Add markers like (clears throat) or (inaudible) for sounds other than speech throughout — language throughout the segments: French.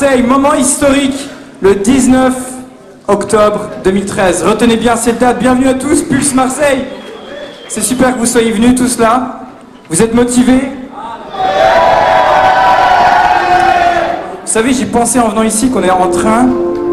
Marseille, moment historique, le 19 octobre 2013. Retenez bien cette date. Bienvenue à tous, Pulse Marseille. C'est super que vous soyez venus tous là. Vous êtes motivés Vous savez, j'ai pensé en venant ici qu'on est en train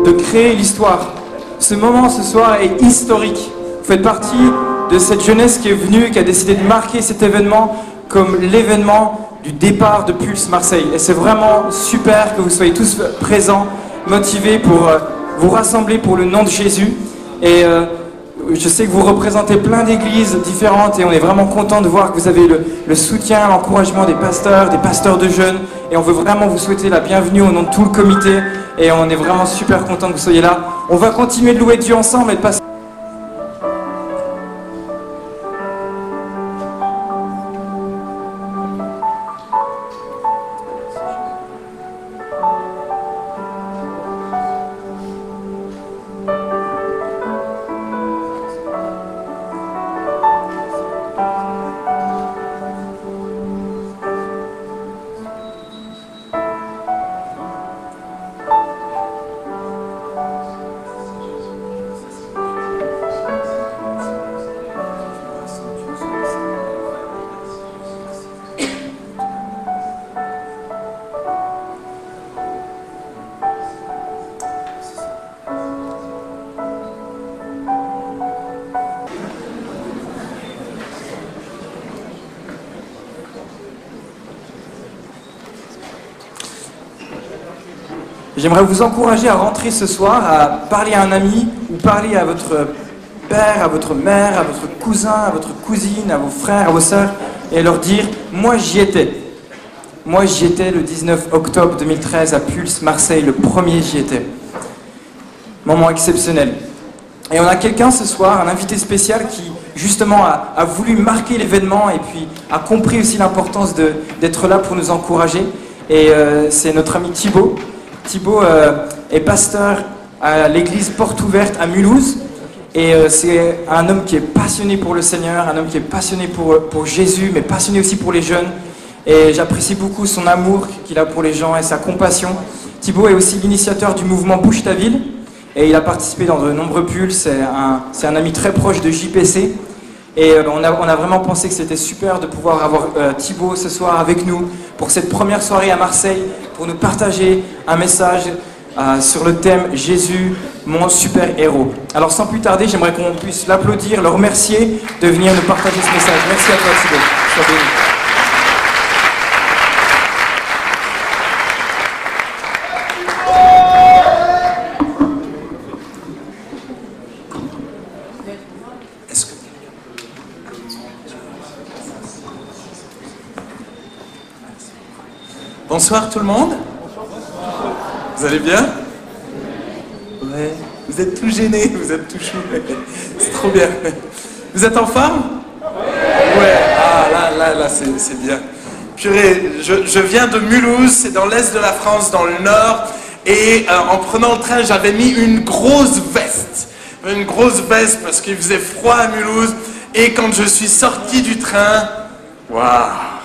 de créer l'histoire. Ce moment ce soir est historique. Vous faites partie de cette jeunesse qui est venue, qui a décidé de marquer cet événement comme l'événement du départ de Pulse Marseille. Et c'est vraiment super que vous soyez tous présents, motivés pour euh, vous rassembler pour le nom de Jésus. Et euh, je sais que vous représentez plein d'églises différentes et on est vraiment content de voir que vous avez le, le soutien, l'encouragement des pasteurs, des pasteurs de jeunes. Et on veut vraiment vous souhaiter la bienvenue au nom de tout le comité. Et on est vraiment super content que vous soyez là. On va continuer de louer Dieu ensemble et de passer. J'aimerais vous encourager à rentrer ce soir, à parler à un ami ou parler à votre père, à votre mère, à votre cousin, à votre cousine, à vos frères, à vos sœurs, et leur dire Moi j'y étais. Moi j'y étais le 19 octobre 2013 à Pulse, Marseille, le premier j'y étais. Moment exceptionnel. Et on a quelqu'un ce soir, un invité spécial qui justement a, voulu marquer l'événement et puis a compris aussi l'importance d'être là pour nous encourager. Et euh, c'est notre ami Thibaut. Thibaut euh, est pasteur à l'église Porte Ouverte à Mulhouse. Et euh, c'est un homme qui est passionné pour le Seigneur, un homme qui est passionné pour, Jésus, mais passionné aussi pour les jeunes. Et j'apprécie beaucoup son amour qu'il a pour les gens et sa compassion. Thibaut est aussi l'initiateur du mouvement Bouge ta ville. Et il a participé dans de nombreux pulls. C'est un ami très proche de JPC. Et euh, on, a, vraiment pensé que c'était super de pouvoir avoir euh, Thibaut ce soir avec nous pour cette première soirée à Marseille, pour nous partager un message euh, sur le thème Jésus, mon super héros. Alors sans plus tarder, j'aimerais qu'on puisse l'applaudir, le remercier de venir nous partager ce message. Merci à toi Thibaut. Bonsoir tout le monde. Vous allez bien? Ouais. Vous êtes tout gênés, vous êtes tout chou. (laughs) C'est trop bien. Vous êtes en forme? Ouais. Ah là, là, là, c'est bien. Purée, je, je viens de Mulhouse, c'est dans l'est de la France, dans le nord. Et euh, en prenant le train, j'avais mis une grosse veste. Une grosse veste parce qu'il faisait froid à Mulhouse. Et quand je suis sorti du train, waouh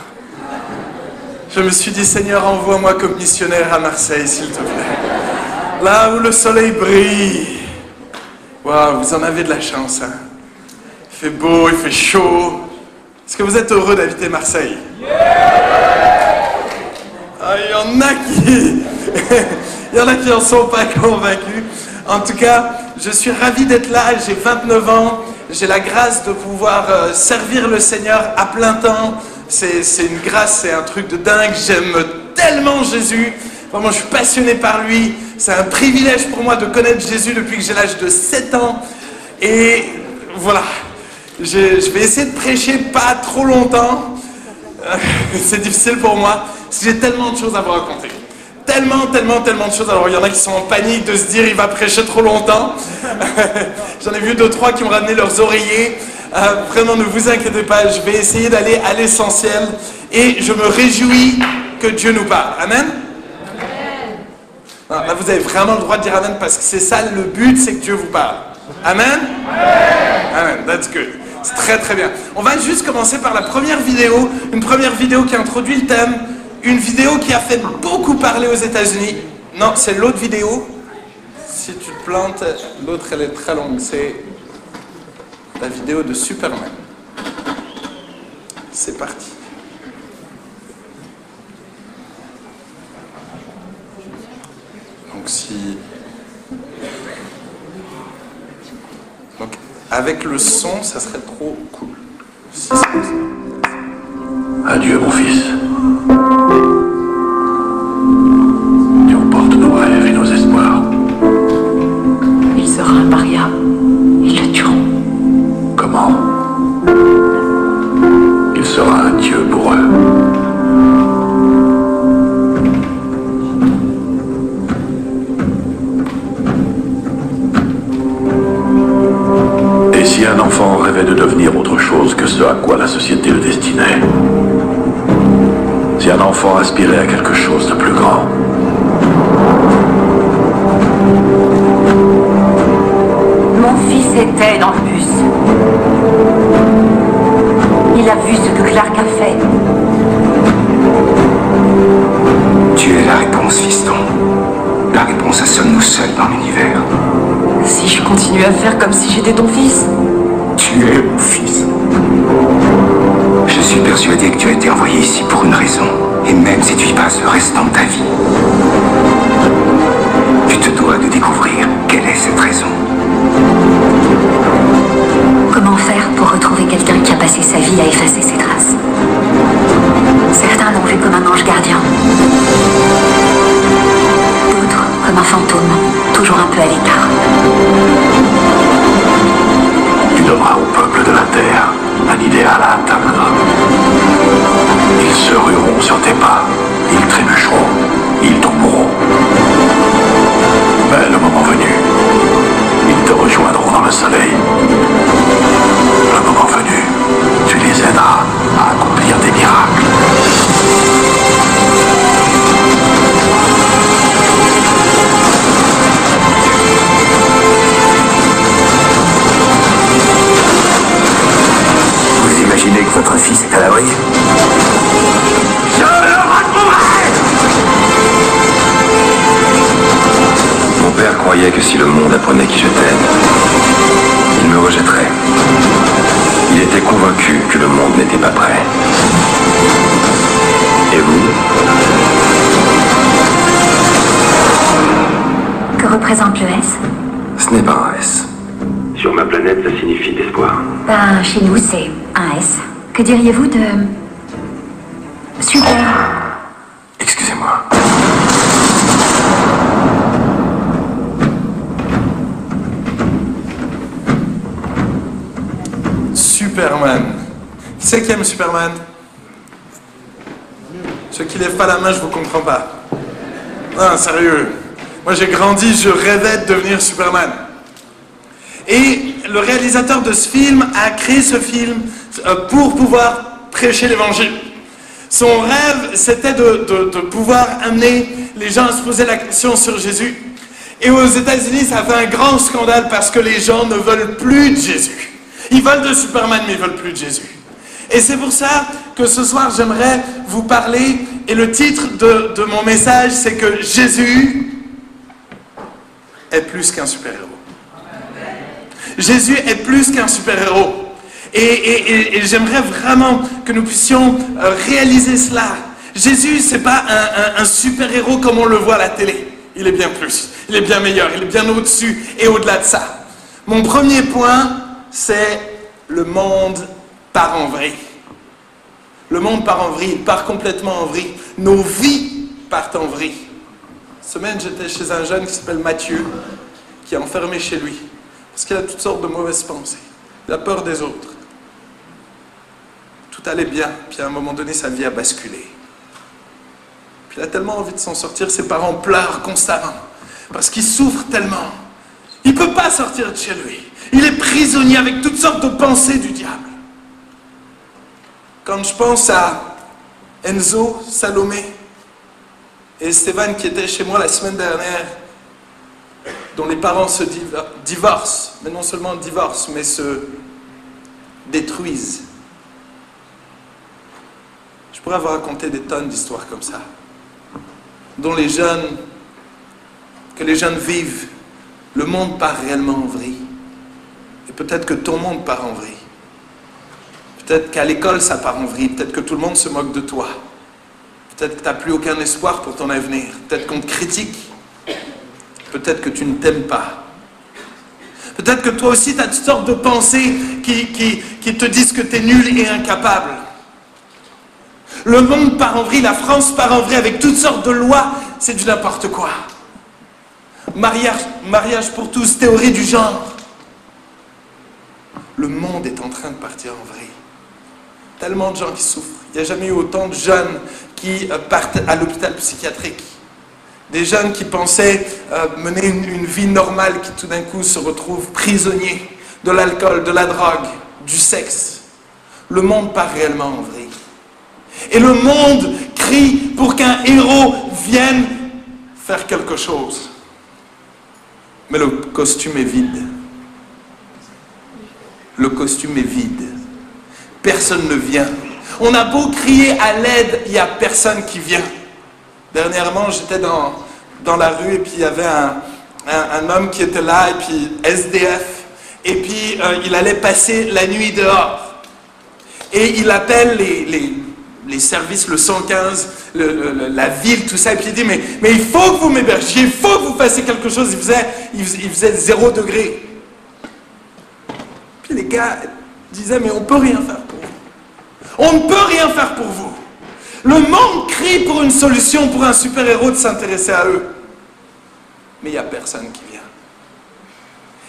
Je me suis dit, Seigneur, envoie-moi comme missionnaire à Marseille, s'il te plaît. Là où le soleil brille. Waouh, vous en avez de la chance. Hein. Il fait beau, il fait chaud. Est-ce que vous êtes heureux d'habiter Marseille? Ah, Il y en a qui... (laughs) il y en a qui n'en sont pas convaincus. En tout cas, je suis ravi d'être là. J'ai 29 ans. J'ai la grâce de pouvoir euh, servir le Seigneur à plein temps. C'est une grâce, c'est un truc de dingue. J'aime tellement Jésus. Vraiment, je suis passionné par lui. C'est un privilège pour moi de connaître Jésus depuis que j'ai l'âge de 7 ans. Et voilà. Je, je vais essayer de prêcher pas trop longtemps. Euh, (laughs) C'est difficile pour moi. parce que J'ai tellement de choses à vous raconter. Tellement, tellement, tellement de choses. Alors, il y en a qui sont en panique de se dire il va prêcher trop longtemps. (laughs) J'en ai vu deux, trois qui ont ramené leurs oreillers. Euh, vraiment, ne vous inquiétez pas. Je vais essayer d'aller à l'essentiel. Et je me réjouis que Dieu nous parle. Amen? Ah, là, vous avez vraiment le droit de dire Amen parce que c'est ça le but, c'est que Dieu vous parle. Amen. Amen. That's good. C'est très très bien. On va juste commencer par la première vidéo, une première vidéo qui introduit le thème, une vidéo qui a fait beaucoup parler aux États-Unis. Non, c'est l'autre vidéo. Si tu te plantes, l'autre elle est très longue. C'est la vidéo de Superman. C'est parti. Donc si... Donc avec le son, ça serait trop cool. Adieu, mon fils. Il sera un dieu pour eux. Et si un enfant rêvait de devenir autre chose que ce à quoi la société le destinait? Si un enfant aspirait à quelque chose de plus grand? Mon fils était dans le bus. Il a vu ce que Clark a fait. Tu es la réponse, fiston. La réponse à sommes-nous seuls dans l'univers? Si je continue à faire comme si j'étais ton fils, Tu es mon fils. Je suis persuadé que tu as été envoyé ici pour une raison. Et même si tu y passes le restant de ta vie, tu te dois de découvrir quelle est cette raison. Quelqu'un qui a passé sa vie à effacer ses traces Certains l'ont vu comme un ange gardien. D'autres comme un fantôme, toujours un peu à l'écart. Tu donneras au peuple de la terre un idéal à atteindre. Ils se rueront sur tes pas, ils trébucheront, ils tomberont. Mais le moment venu, ils te rejoindront dans le soleil. Que si le monde apprenait qui j'étais, il me rejetterait. Il était convaincu que le monde n'était pas prêt. Et vous? Que représente le S? Ce n'est pas un S. Sur ma planète, ça signifie d'espoir. Ben, chez nous, c'est un S. Que diriez-vous de... Super. Excusez-moi. Superman. Qui c'est qui aime Superman Ceux qui lèvent pas la main, je vous comprends pas. Non, sérieux. Moi j'ai grandi, je rêvais de devenir Superman. Et le réalisateur de ce film a créé ce film euh, pour pouvoir prêcher l'évangile. Son rêve, c'était de, de- pouvoir amener les gens à se poser la question sur Jésus. Et aux États-Unis, ça a fait un grand scandale parce que les gens ne veulent plus de Jésus. Ils veulent de Superman, mais ils veulent plus de Jésus. Et c'est pour ça que ce soir, j'aimerais vous parler. Et le titre de, mon message, c'est que Jésus est plus qu'un super-héros. Jésus est plus qu'un super-héros. Et, j'aimerais vraiment que nous puissions euh, réaliser cela. Jésus, c'est pas un, un- un super-héros comme on le voit à la télé. Il est bien plus. Il est bien meilleur. Il est bien au-dessus et au-delà de ça. Mon premier point, c'est le monde part en vrille. Le monde part en vrille, il part complètement en vrille. Nos vies partent en vrille. Semaine, j'étais chez un jeune qui s'appelle Mathieu, qui est enfermé chez lui, parce qu'il a toutes sortes de mauvaises pensées. Il a peur des autres. Tout allait bien, puis à un moment donné, sa vie a basculé. Puis il a tellement envie de s'en sortir, ses parents pleurent constamment, parce qu'il souffre tellement. Il ne peut pas sortir de chez lui. Il est prisonnier avec toutes sortes de pensées du diable. Quand je pense à Enzo, Salomé et Stéphane qui étaient chez moi la semaine dernière, dont les parents se div- divorcent, mais non seulement divorcent, mais se détruisent. Je pourrais vous raconter des tonnes d'histoires comme ça, dont les jeunes que les jeunes vivent, le monde part réellement en vrille. Et peut-être que ton monde part en vrille. Peut-être qu'à l'école, ça part en vrille. Peut-être que tout le monde se moque de toi. Peut-être que tu n'as plus aucun espoir pour ton avenir. Peut-être qu'on te critique. Peut-être que tu ne t'aimes pas. Peut-être que toi aussi, tu as toutes sortes de pensées qui, qui, qui te disent que tu es nul et incapable. Le monde part en vrille, la France part en vrille avec toutes sortes de lois. C'est du n'importe quoi. Mariage, mariage pour tous, théorie du genre. Le monde est en train de partir en vrille. Tellement de gens qui souffrent. Il n'y a jamais eu autant de jeunes qui euh, partent à l'hôpital psychiatrique. Des jeunes qui pensaient euh, mener une, une vie normale, qui tout d'un coup se retrouvent prisonniers de l'alcool, de la drogue, du sexe. Le monde part réellement en vrille. Et le monde crie pour qu'un héros vienne faire quelque chose. Mais le costume est vide. Le costume est vide. Personne ne vient. On a beau crier à l'aide, il n'y a personne qui vient. Dernièrement, j'étais dans, la rue et puis il y avait un, homme qui était là et puis SDF. Et puis euh, il allait passer la nuit dehors. Et il appelle les, services, le 115, le, le, la ville, tout ça. Et puis il dit, mais, mais il faut que vous m'hébergiez, il faut que vous fassiez quelque chose. Il faisait, zéro degré. Puis les gars disaient, mais on ne peut rien faire. On ne peut rien faire pour vous. Le monde crie pour une solution, pour un super-héros de s'intéresser à eux. Mais il n'y a personne qui vient.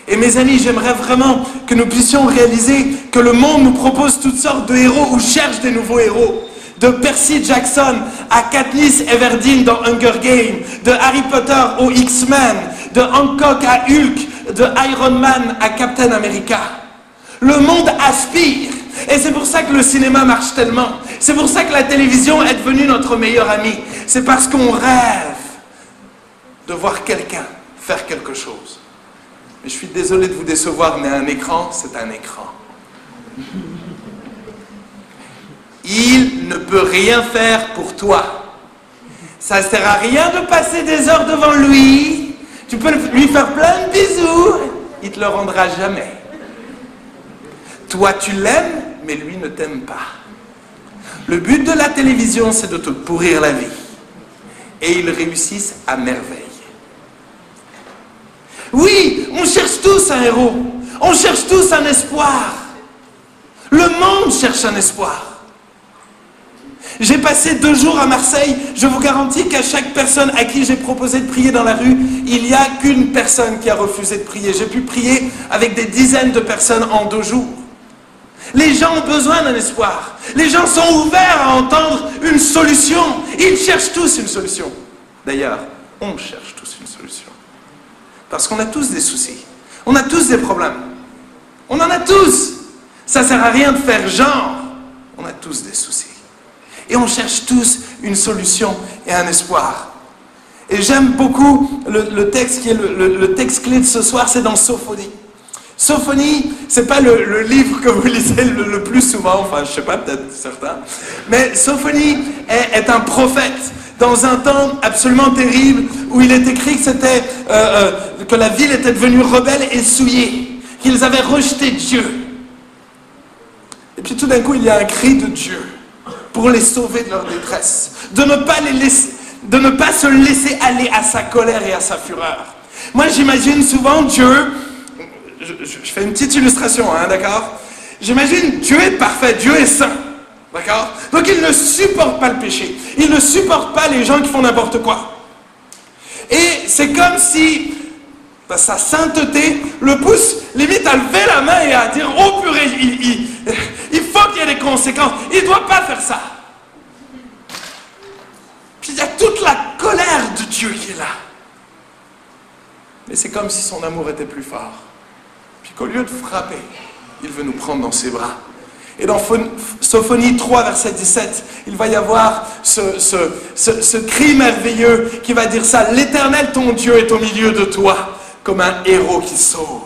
Et mes amis, j'aimerais vraiment que nous puissions réaliser que le monde nous propose toutes sortes de héros ou cherche des nouveaux héros. De Percy Jackson à Katniss Everdeen dans Hunger Games, de Harry Potter au X-Men, de Hancock à Hulk, de Iron Man à Captain America. Le monde aspire. Et c'est pour ça que le cinéma marche tellement. C'est pour ça que la télévision est devenue notre meilleur ami. C'est parce qu'on rêve de voir quelqu'un faire quelque chose. Mais je suis désolé de vous décevoir, mais un écran, c'est un écran. Il ne peut rien faire pour toi. Ça ne sert à rien de passer des heures devant lui. Tu peux lui faire plein de bisous. Il te le rendra jamais. Toi, tu l'aimes, mais lui ne t'aime pas. Le but de la télévision, c'est de te pourrir la vie. Et ils réussissent à merveille. Oui, on cherche tous un héros. On cherche tous un espoir. Le monde cherche un espoir. J'ai passé deux jours à Marseille. Je vous garantis qu'à chaque personne à qui j'ai proposé de prier dans la rue, il n'y a qu'une personne qui a refusé de prier. J'ai pu prier avec des dizaines de personnes en deux jours. Les gens ont besoin d'un espoir. Les gens sont ouverts à entendre une solution. Ils cherchent tous une solution. D'ailleurs, on cherche tous une solution. Parce qu'on a tous des soucis. On a tous des problèmes. On en a tous. Ça ne sert à rien de faire genre. On a tous des soucis. Et on cherche tous une solution et un espoir. Et j'aime beaucoup le, texte qui est le, texte clé de ce soir, c'est dans Sophonie. Sophonie, c'est pas le, livre que vous lisez le, plus souvent, enfin je sais pas, peut-être certains, mais Sophonie est, un prophète dans un temps absolument terrible où il est écrit que euh, euh, que la ville était devenue rebelle et souillée, qu'ils avaient rejeté Dieu. Et puis tout d'un coup, il y a un cri de Dieu pour les sauver de leur détresse, de ne pas se laisser aller à sa colère et à sa fureur. Moi, j'imagine souvent Dieu, je, fais une petite illustration, hein, d'accord? J'imagine Dieu est parfait, Dieu est saint, d'accord? Donc il ne supporte pas le péché, il ne supporte pas les gens qui font n'importe quoi. Et c'est comme si sa sainteté le pousse limite à lever la main et à dire Oh purée, il, il, il faut qu'il y ait des conséquences. Il ne doit pas faire ça. Puis il y a toute la colère de Dieu qui est là. Mais c'est comme si son amour était plus fort. Puis qu'au lieu de frapper, il veut nous prendre dans ses bras. Et dans Sophonie 3, verset 17, il va y avoir ce, cri merveilleux qui va dire ça. L'éternel, ton Dieu, est au milieu de toi comme un héros qui sauve.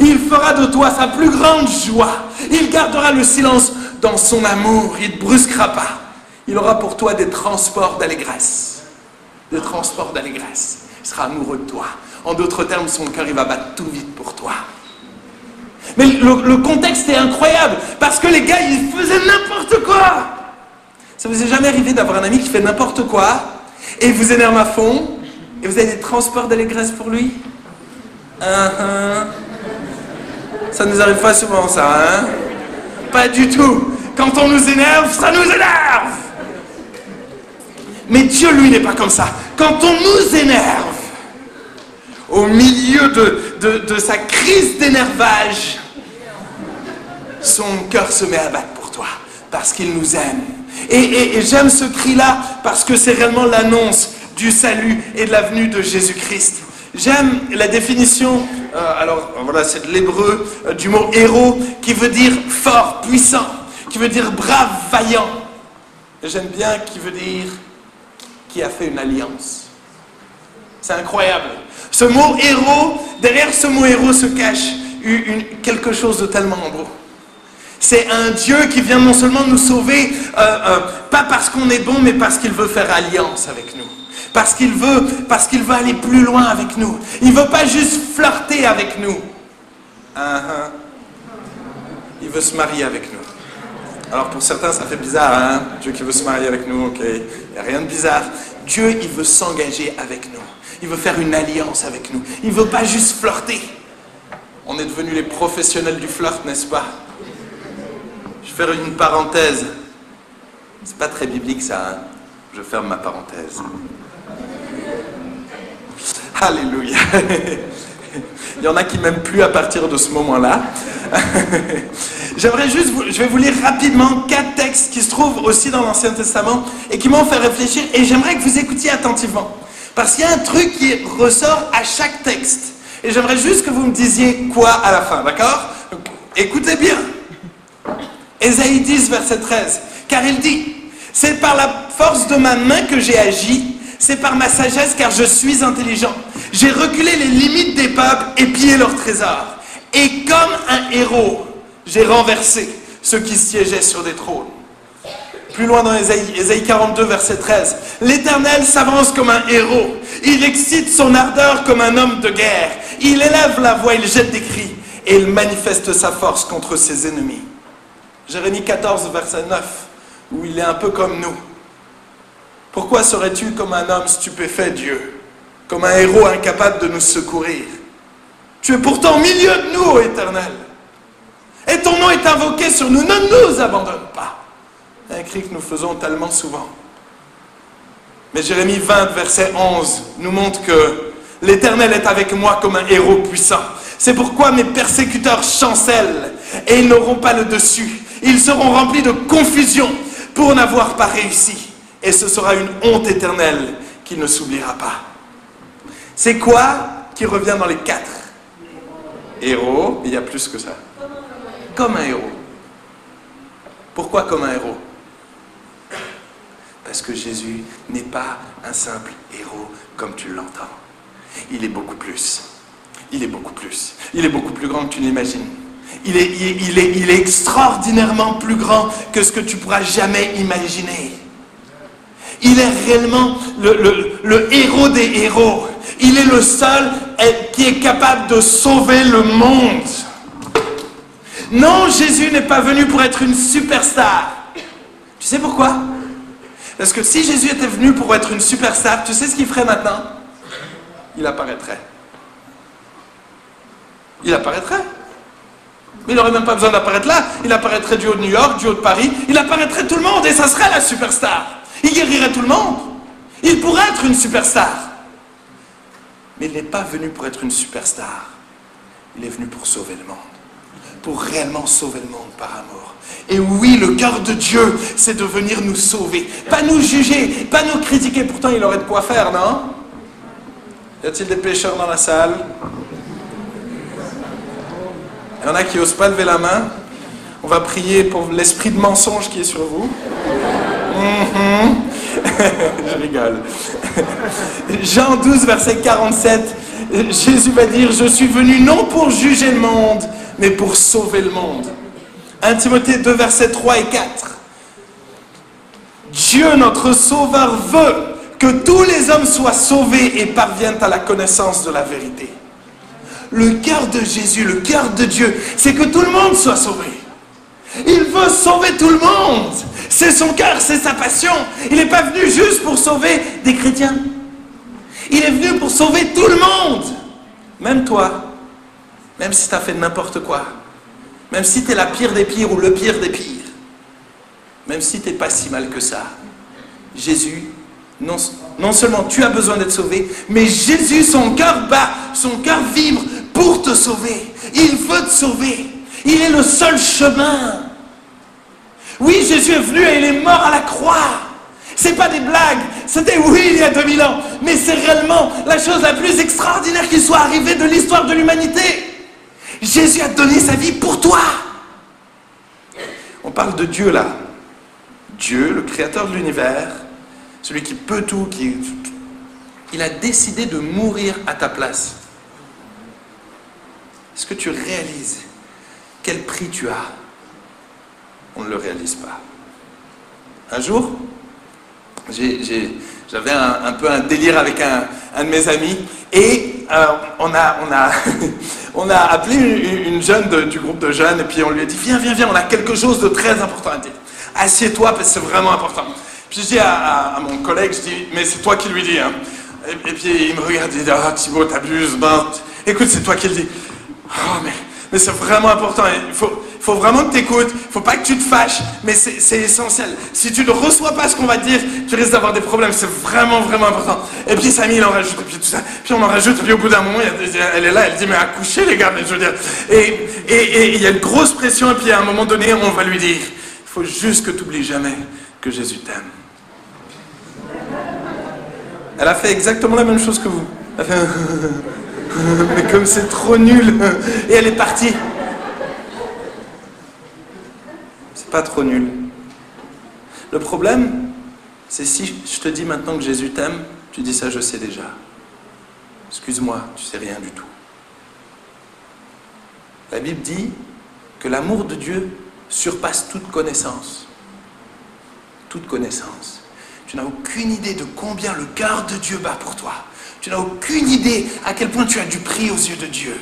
Il fera de toi sa plus grande joie. Il gardera le silence dans son amour. Il ne brusquera pas. Il aura pour toi des transports d'allégresse. Des transports d'allégresse. Il sera amoureux de toi. En d'autres termes, son cœur, il va battre tout vite pour toi. Mais le, contexte est incroyable parce que les gars, ils faisaient n'importe quoi. Ça vous est jamais arrivé d'avoir un ami qui fait n'importe quoi et vous énerve à fond et vous avez des transports d'allégresse pour lui? Uh-huh. Ça nous arrive pas souvent, ça, hein Pas du tout. Quand on nous énerve, ça nous énerve. Mais Dieu, lui, n'est pas comme ça. Quand on nous énerve, au milieu de, de- sa crise d'énervage, son cœur se met à battre pour toi, parce qu'il nous aime. Et, j'aime ce cri-là, parce que c'est réellement l'annonce du salut et de la venue de Jésus-Christ. J'aime la définition, euh, alors voilà, c'est de l'hébreu, euh, du mot héros, qui veut dire fort, puissant, qui veut dire brave, vaillant. J'aime bien qui veut dire qui a fait une alliance. C'est incroyable. Ce mot héros, derrière ce mot héros se cache quelque chose de tellement beau. C'est un Dieu qui vient non seulement nous sauver, euh, euh, pas parce qu'on est bon, mais parce qu'il veut faire alliance avec nous. Parce qu'il veut, parce aller plus loin avec nous. Il veut pas juste flirter avec nous. Ah. Il veut se marier avec nous. Alors pour certains, ça fait bizarre, hein Dieu qui veut se marier avec nous, ok. Il n'y a rien de bizarre. Dieu, il veut s'engager avec nous. Il veut faire une alliance avec nous. Il veut pas juste flirter. On est devenus les professionnels du flirt, n'est-ce pas? Je vais faire une parenthèse. C'est pas très biblique ça, hein Je ferme ma parenthèse. (laughs) Alléluia. (laughs) Il y en a qui m'aiment plus à partir de ce moment-là. (laughs) J'aimerais juste, je vais vous lire rapidement quatre textes qui se trouvent aussi dans l'Ancien Testament et qui m'ont fait réfléchir et j'aimerais que vous écoutiez attentivement. Parce qu'il y a un truc qui ressort à chaque texte. Et j'aimerais juste que vous me disiez quoi à la fin, d'accord? Écoutez bien. Ésaïe 10, verset 13. Car il dit, c'est par la force de ma main que j'ai agi, c'est par ma sagesse car je suis intelligent. J'ai reculé les limites des peuples et pillé leurs trésors. Et comme un héros, j'ai renversé ceux qui siégeaient sur des trônes. Plus loin dans Ésaïe, Ésaïe 42, verset 13. L'Éternel s'avance comme un héros. Il excite son ardeur comme un homme de guerre. Il élève la voix, il jette des cris. Et il manifeste sa force contre ses ennemis. Jérémie 14, verset 9, où il est un peu comme nous. Pourquoi serais-tu comme un homme stupéfait, Dieu? Comme un héros incapable de nous secourir Tu es pourtant au milieu de nous, ô Éternel. Et ton nom est invoqué sur nous. Ne nous abandonne pas. Un cri que nous faisons tellement souvent. Mais Jérémie 20, verset 11, nous montre que l'Éternel est avec moi comme un héros puissant. C'est pourquoi mes persécuteurs chancellent et ils n'auront pas le dessus. Ils seront remplis de confusion pour n'avoir pas réussi. Et ce sera une honte éternelle qui ne s'oubliera pas. C'est quoi qui revient dans les quatre? Héros, il y a plus que ça. Comme un héros. Pourquoi comme un héros? Parce que Jésus n'est pas un simple héros comme tu l'entends. Il est beaucoup plus. Il est beaucoup plus. Il est beaucoup plus grand que tu l'imagines. Il est, extraordinairement plus grand que ce que tu pourras jamais imaginer. Il est réellement le, héros des héros. Il est le seul qui est capable de sauver le monde. Non, Jésus n'est pas venu pour être une superstar. Tu sais pourquoi? Parce que si Jésus était venu pour être une superstar, tu sais ce qu'il ferait maintenant? Il apparaîtrait. Il apparaîtrait. Mais il n'aurait même pas besoin d'apparaître là. Il apparaîtrait du haut de New York, du haut de Paris. Il apparaîtrait tout le monde et ça serait la superstar. Il guérirait tout le monde. Il pourrait être une superstar. Mais il n'est pas venu pour être une superstar. Il est venu pour sauver le monde. Pour réellement sauver le monde par amour. Et oui, le cœur de Dieu, c'est de venir nous sauver. Pas nous juger, pas nous critiquer. Pourtant, il aurait de quoi faire, non? Y a-t-il des pécheurs dans la salle? Il y en a qui n'osent pas lever la main. On va prier pour l'esprit de mensonge qui est sur vous. Mhm. (laughs) Je rigole. Jean 12, verset 47, Jésus va dire, je suis venu non pour juger le monde, mais pour sauver le monde. 1 Timothée 2, verset 3 et 4. Dieu, notre Sauveur, veut que tous les hommes soient sauvés et parviennent à la connaissance de la vérité. Le cœur de Jésus, le cœur de Dieu, c'est que tout le monde soit sauvé. Il veut sauver tout le monde. C'est son cœur, c'est sa passion. Il n'est pas venu juste pour sauver des chrétiens. Il est venu pour sauver tout le monde. Même toi. Même si tu as fait n'importe quoi. Même si tu es la pire des pires ou le pire des pires. Même si tu n'es pas si mal que ça. Jésus, non, seulement tu as besoin d'être sauvé, mais Jésus, son cœur bat, son cœur vibre pour te sauver. Il veut te sauver. Il est le seul chemin. Oui, Jésus est venu et il est mort à la croix. C'est pas des blagues. C'était oui il y a 2000 ans. Mais c'est réellement la chose la plus extraordinaire qui soit arrivée de l'histoire de l'humanité. Jésus a donné sa vie pour toi. On parle de Dieu là. Dieu, le créateur de l'univers, celui qui peut tout, qui... Il a décidé de mourir à ta place. Est-ce que tu réalises quel prix tu as? On ne le réalise pas. Un jour, j'avais un, peu un délire avec un, de mes amis et euh, on, a, (laughs) appelé une, jeune du groupe de jeunes et puis on lui a dit viens, viens, viens, on a quelque chose de très important à dire. Assieds-toi parce que c'est vraiment important. Puis je dis à, mon collègue, je dis mais c'est toi qui lui dis. Hein. Et, puis il me regarde et dit ah Thibaut t'abuses, ben, écoute c'est toi qui le dis. Oh mais, mais c'est vraiment important, il faut, faut vraiment que tu écoutes, faut pas que tu te fâches, mais c'est essentiel. Si tu ne reçois pas ce qu'on va te dire, tu risques d'avoir des problèmes, c'est vraiment, vraiment important. Et puis Samy, il en rajoute, et puis tout ça, puis on en rajoute, et puis au bout d'un moment, elle est là, elle dit, mais accouchez les gars, mais je veux dire. Et il y a une grosse pression, et puis à un moment donné, on va lui dire, il faut juste que tu n'oublies jamais que Jésus t'aime. Elle a fait exactement la même chose que vous. Elle a fait... (laughs) mais comme c'est trop nul. Et elle est partie. Pas trop nul. Le problème, c'est si je te dis maintenant que Jésus t'aime, tu dis ça, je sais déjà. Excuse-moi, tu sais rien du tout. La Bible dit que l'amour de Dieu surpasse toute connaissance. Toute connaissance. Tu n'as aucune idée de combien le cœur de Dieu bat pour toi. Tu n'as aucune idée à quel point tu as du prix aux yeux de Dieu.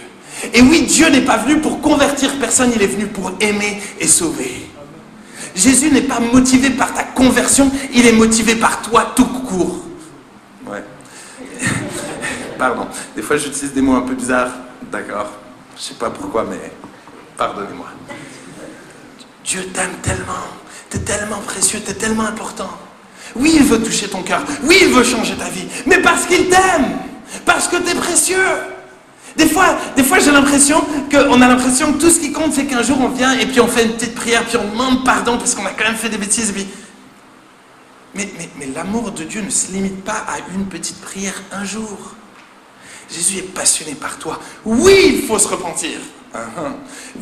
Et oui, Dieu n'est pas venu pour convertir personne, il est venu pour aimer et sauver. Jésus n'est pas motivé par ta conversion, il est motivé par toi tout court. Ouais. (laughs) Pardon, des fois j'utilise des mots un peu bizarres, d'accord Je sais pas pourquoi, mais pardonnez-moi. Dieu t'aime tellement, t'es tellement précieux, t'es tellement important. Oui, il veut toucher ton cœur, oui, il veut changer ta vie, mais parce qu'il t'aime, parce que t'es précieux. Des fois, des fois j'ai l'impression qu'on a l'impression que tout ce qui compte, c'est qu'un jour on vient et puis on fait une petite prière, puis on demande pardon parce qu'on a quand même fait des bêtises. Mais, mais, mais l'amour de Dieu ne se limite pas à une petite prière un jour. Jésus est passionné par toi. Oui, il faut se repentir. Uh-huh.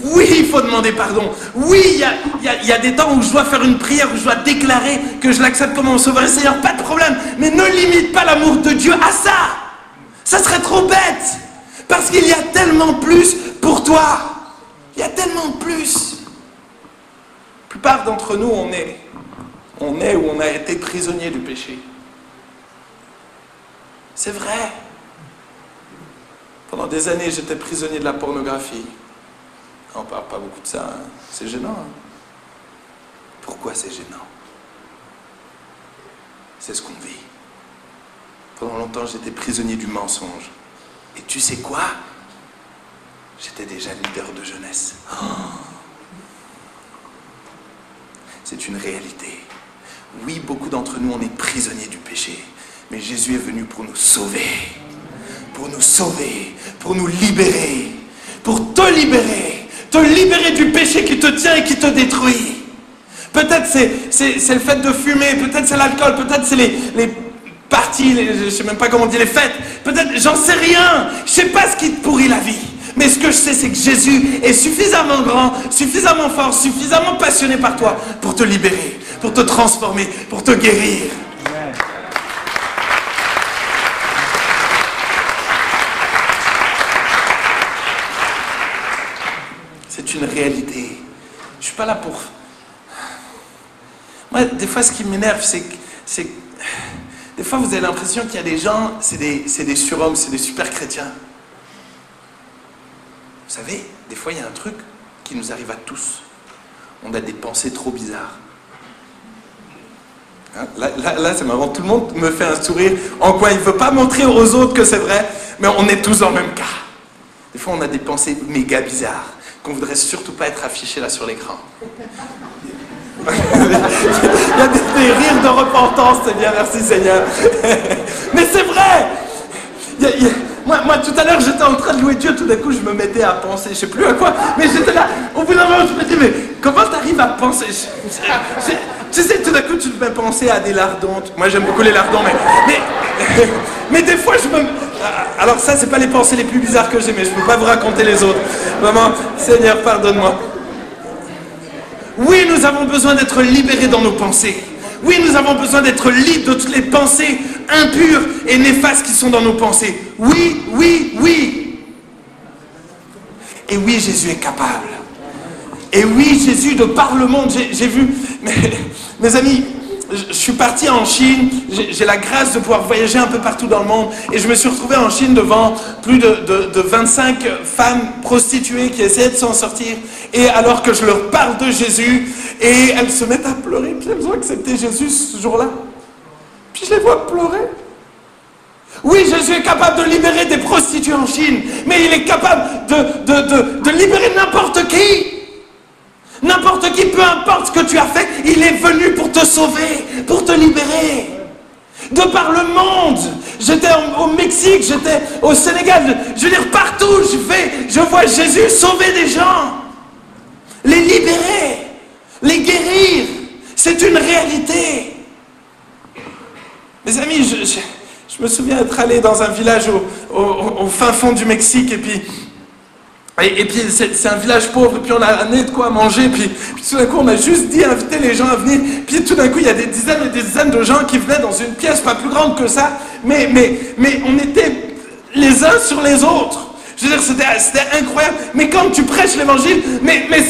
Oui, il faut demander pardon. Oui, il y a, des temps où je dois faire une prière, où je dois déclarer que je l'accepte comme mon sauveur et Seigneur, pas de problème. Mais ne limite pas l'amour de Dieu à ça. Ça serait trop bête. Parce qu'il y a tellement plus pour toi. Il y a tellement plus. La plupart d'entre nous, on est, on est ou on a été prisonnier du péché. C'est vrai. Pendant des années, j'étais prisonnier de la pornographie. On parle pas beaucoup de ça. Hein. C'est gênant. Hein. Pourquoi c'est gênant? C'est ce qu'on vit. Pendant longtemps, j'étais prisonnier du mensonge. Et tu sais quoi? J'étais déjà leader de jeunesse. (gasps) C'est une réalité. Oui, beaucoup d'entre nous, on est prisonniers du péché. Mais Jésus est venu pour nous sauver. Pour nous sauver. Pour nous libérer. Pour te libérer. Te libérer du péché qui te tient et qui te détruit. Peut-être c'est le fait de fumer, peut-être c'est l'alcool, peut-être c'est les parties, je sais même pas comment on dit, les fêtes, peut-être, j'en sais rien, je sais pas ce qui te pourrit la vie. Mais ce que je sais, c'est que Jésus est suffisamment grand, suffisamment fort, suffisamment passionné par toi pour te libérer, pour te transformer, pour te guérir. C'est une réalité. Je suis pas là pour... Moi, des fois, ce qui m'énerve, c'est que Des fois, vous avez l'impression qu'il y a des gens, c'est des, surhommes, c'est des super chrétiens. Vous savez, des fois, il y a un truc qui nous arrive à tous. On a des pensées trop bizarres. Hein, Là, c'est marrant, tout le monde me fait un sourire en quoi il ne veut pas montrer aux autres que c'est vrai, mais on est tous dans le même cas. Des fois, on a des pensées méga bizarres qu'on voudrait surtout pas être affichées là sur l'écran. Il y a des, rires de repentance, c'est bien, merci Seigneur. (laughs) mais c'est vrai moi, moi, tout à l'heure, j'étais en train de louer Dieu, tout d'un coup, je me mettais à penser, je sais plus à quoi, mais j'étais là, au bout d'un moment, je me dis, mais comment t'arrives à penser? Tu sais, tout d'un coup, tu te mets penser à des lardons. Moi, j'aime beaucoup les lardons, mais, (laughs) mais, des fois, je me... Alors ça, c'est pas les pensées les plus bizarres que j'ai, mais je peux pas vous raconter les autres. Vraiment, Seigneur, pardonne-moi. Oui, nous avons besoin d'être libérés dans nos pensées. Oui, nous avons besoin d'être libres de toutes les pensées impures et néfastes qui sont dans nos pensées. Oui, oui, oui. Et oui, Jésus est capable. Et oui, Jésus, de par le monde, j'ai vu, (laughs) mes, mes amis, je, suis parti en Chine, j'ai la grâce de pouvoir voyager un peu partout dans le monde, et je me suis retrouvé en Chine devant plus de, de- de 25 femmes prostituées qui essayaient de s'en sortir, et alors que je leur parle de Jésus, et elles se mettent à pleurer, puis elles ont accepté Jésus ce jour-là. Puis je les vois pleurer. Oui, Jésus est capable de libérer des prostituées en Chine, mais il est capable de libérer n'importe qui. N'importe qui, peu importe ce que tu as fait, il est venu pour te sauver, pour te libérer. De par le monde. J'étais au Mexique, j'étais au Sénégal. Je veux dire, partout je vais, je vois Jésus sauver des gens. Les libérer, les guérir. C'est une réalité. Mes amis, je, me souviens être allé dans un village au, au- au fin fond du Mexique et puis, et, puis c'est un village pauvre et puis on a amené de quoi manger puis, tout d'un coup on a juste dit inviter les gens à venir puis tout d'un coup il y a des dizaines et des dizaines de gens qui venaient dans une pièce pas plus grande que ça mais, mais, on était les uns sur les autres. Je veux dire c'était incroyable mais quand tu prêches l'évangile mais, mais